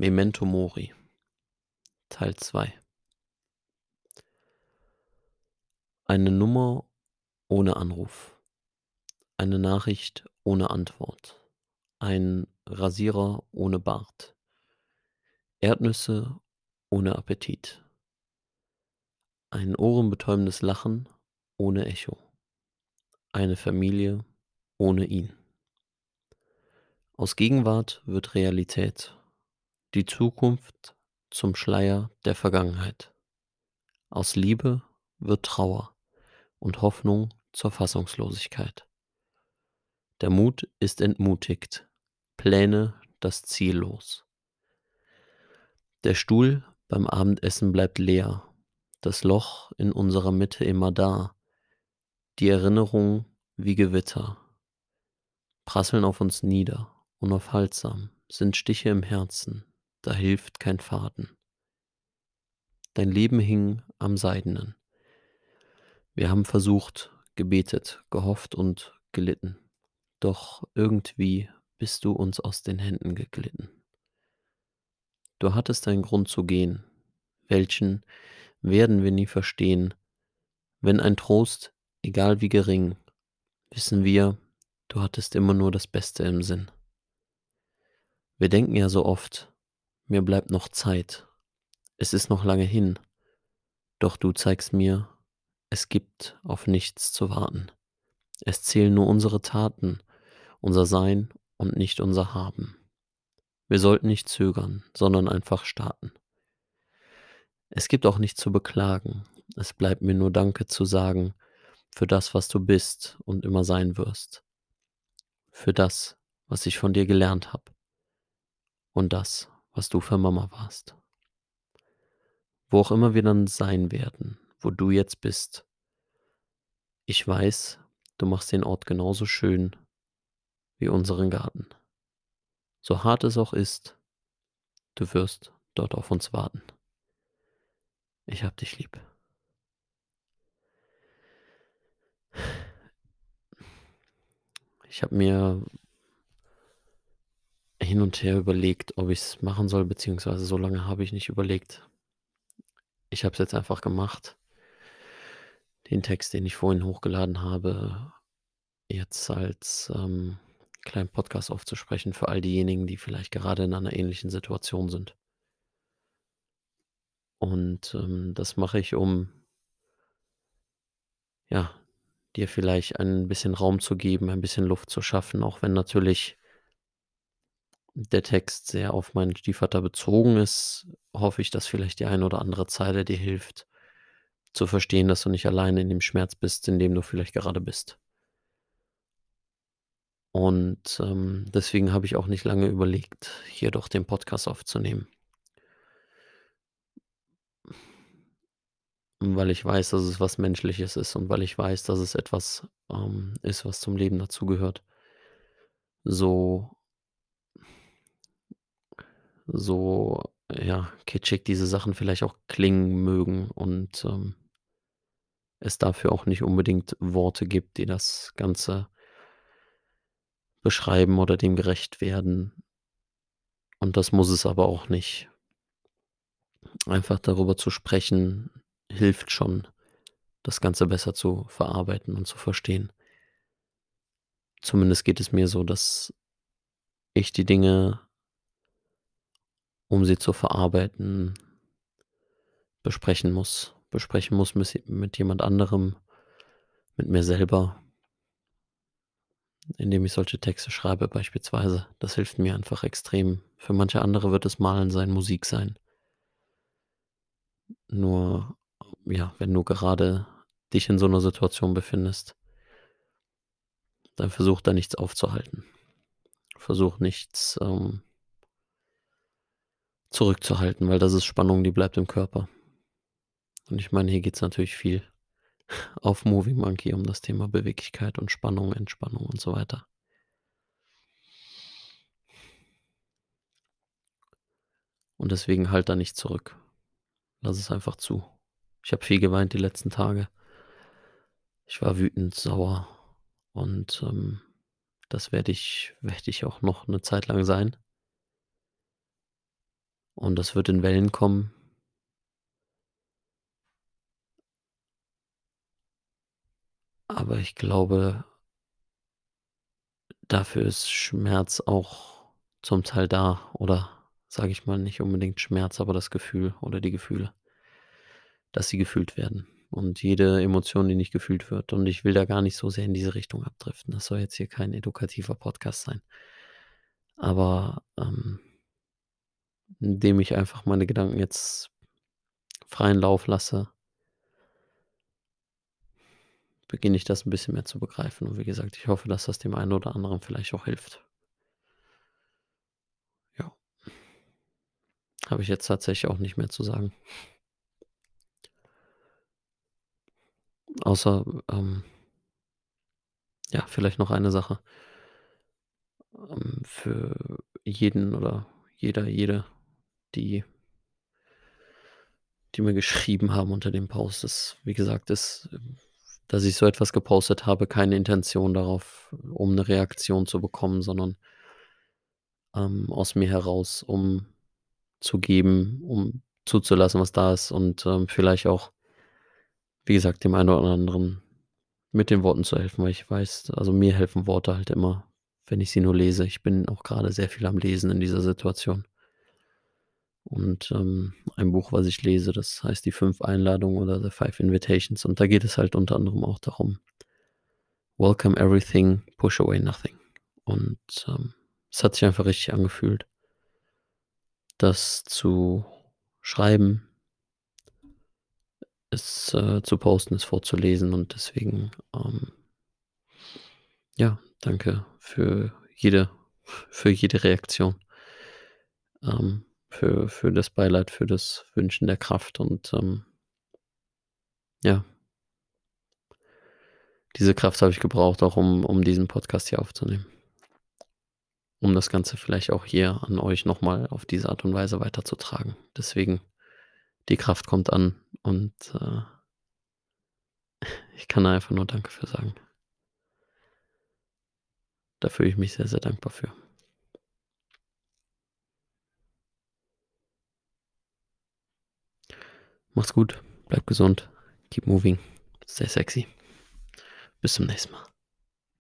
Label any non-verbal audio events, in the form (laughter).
Memento Mori Teil 2 Eine Nummer ohne Anruf. Eine Nachricht ohne Antwort. Ein Rasierer ohne Bart. Erdnüsse ohne Appetit. Ein ohrenbetäubendes Lachen ohne Echo. Eine Familie ohne ihn. Aus Gegenwart wird Realität. Die Zukunft zum Schleier der Vergangenheit. Aus Liebe wird Trauer und Hoffnung zur Fassungslosigkeit. Der Mut ist entmutigt, Pläne das Ziel los. Der Stuhl beim Abendessen bleibt leer, das Loch in unserer Mitte immer da, die Erinnerung wie Gewitter, prasseln auf uns nieder, unaufhaltsam, sind Stiche im Herzen, da hilft kein Faden. Dein Leben hing am Seidenen. Wir haben versucht, gebetet, gehofft und gelitten. Doch irgendwie bist du uns aus den Händen geglitten. Du hattest einen Grund zu gehen. Welchen werden wir nie verstehen. Wenn ein Trost, egal wie gering, wissen wir, du hattest immer nur das Beste im Sinn. Wir denken ja so oft, mir bleibt noch Zeit, es ist noch lange hin, doch du zeigst mir, es gibt auf nichts zu warten. Es zählen nur unsere Taten, unser Sein und nicht unser Haben. Wir sollten nicht zögern, sondern einfach starten. Es gibt auch nichts zu beklagen. Es bleibt mir nur Danke zu sagen für das, was du bist und immer sein wirst. Für das, was ich von dir gelernt habe. Und das, was du für Mama warst. Wo auch immer wir dann sein werden, wo du jetzt bist. Ich weiß, du machst den Ort genauso schön wie unseren Garten. So hart es auch ist, du wirst dort auf uns warten. Ich hab dich lieb. Ich habe mir hin und her überlegt, ob ich es machen soll, beziehungsweise so lange habe ich nicht überlegt. Ich habe es jetzt einfach gemacht. Den Text, den ich vorhin hochgeladen habe, jetzt als ähm, kleinen Podcast aufzusprechen für all diejenigen, die vielleicht gerade in einer ähnlichen Situation sind. Und ähm, das mache ich, um ja, dir vielleicht ein bisschen Raum zu geben, ein bisschen Luft zu schaffen, auch wenn natürlich der Text sehr auf meinen Stiefvater bezogen ist, hoffe ich, dass vielleicht die eine oder andere Zeile dir hilft, zu verstehen, dass du nicht alleine in dem Schmerz bist, in dem du vielleicht gerade bist. Und ähm, deswegen habe ich auch nicht lange überlegt, hier doch den Podcast aufzunehmen. Weil ich weiß, dass es was Menschliches ist und weil ich weiß, dass es etwas ähm, ist, was zum Leben dazugehört. So, so, ja, kitschig diese Sachen vielleicht auch klingen mögen und ähm, es dafür auch nicht unbedingt Worte gibt, die das Ganze beschreiben oder dem gerecht werden. Und das muss es aber auch nicht. Einfach darüber zu sprechen, hilft schon, das Ganze besser zu verarbeiten und zu verstehen. Zumindest geht es mir so, dass ich die Dinge, um sie zu verarbeiten, besprechen muss. Besprechen muss mit, mit jemand anderem, mit mir selber, indem ich solche Texte schreibe beispielsweise. Das hilft mir einfach extrem. Für manche andere wird es Malen sein, Musik sein. Nur ja, wenn du gerade dich in so einer Situation befindest, dann versuch da nichts aufzuhalten. Versuch nichts ähm, zurückzuhalten, weil das ist Spannung, die bleibt im Körper. Und ich meine, hier geht es natürlich viel (laughs) auf Movie Monkey um das Thema Beweglichkeit und Spannung, Entspannung und so weiter. Und deswegen halt da nicht zurück. Lass es einfach zu. Ich habe viel geweint die letzten Tage. Ich war wütend, sauer und ähm, das werde ich, (laughs) werde ich auch noch eine Zeit lang sein. Und das wird in Wellen kommen. Aber ich glaube dafür ist Schmerz auch zum Teil da oder sage ich mal, nicht unbedingt Schmerz, aber das Gefühl oder die Gefühle, dass sie gefühlt werden und jede Emotion, die nicht gefühlt wird. Und ich will da gar nicht so sehr in diese Richtung abdriften. Das soll jetzt hier kein edukativer Podcast sein. Aber, ähm indem ich einfach meine Gedanken jetzt freien Lauf lasse beginne ich das 'n bisschen mehr zu begreifen. Und wie gesagt, ich hoffe, dass das dem einen oder anderen vielleicht auch hilft. Ja. Habe ich jetzt tatsächlich auch nicht mehr zu sagen. Außer, ähm ja, vielleicht noch eine Sache. Ähm, für jeden oder jeder, jede, die die mir geschrieben haben unter dem Post, ist wie gesagt, ist, dass ich so etwas gepostet habe, keine Intention darauf, um 'ne Reaktion zu bekommen, sondern ähm, aus mir heraus, um zu geben, um zuzulassen, was da ist und, ähm, vielleicht auch wie gesagt, dem einen oder anderen mit den Worten zu helfen, weil ich weiß also, mir helfen Worte halt immer, wenn ich sie nur lese. Ich bin auch grade sehr viel am Lesen in dieser Situation. Und, ähm, ein Buch, was ich lese, das heißt „Die 5 Einladungen“ oder „The 5 Invitations“, und da geht es halt unter anderem auch darum „Welcome everything, push away nothing.“ Und, ähm, es hat sich einfach richtig angefühlt das zu schreiben es, äh, zu posten, es vorzulesen und deswegen, ähm ja, danke für jede für jede Reaktion. Ähm, für für das Beileid, für das Wünschen der Kraft und, ähm ja. Diese Kraft habe ich gebraucht, auch um um diesen Podcast hier aufzunehmen. Um das Ganze vielleicht auch hier an euch noch mal auf diese Art und Weise weiterzutragen. Deswegen, die Kraft kommt an und, äh (laughs) ich kann einfach nur Danke für sagen. Da fühle ich mich sehr, sehr dankbar für. Macht's gut, bleibt gesund, keep moving, stay sexy. Bis zum nächsten Mal.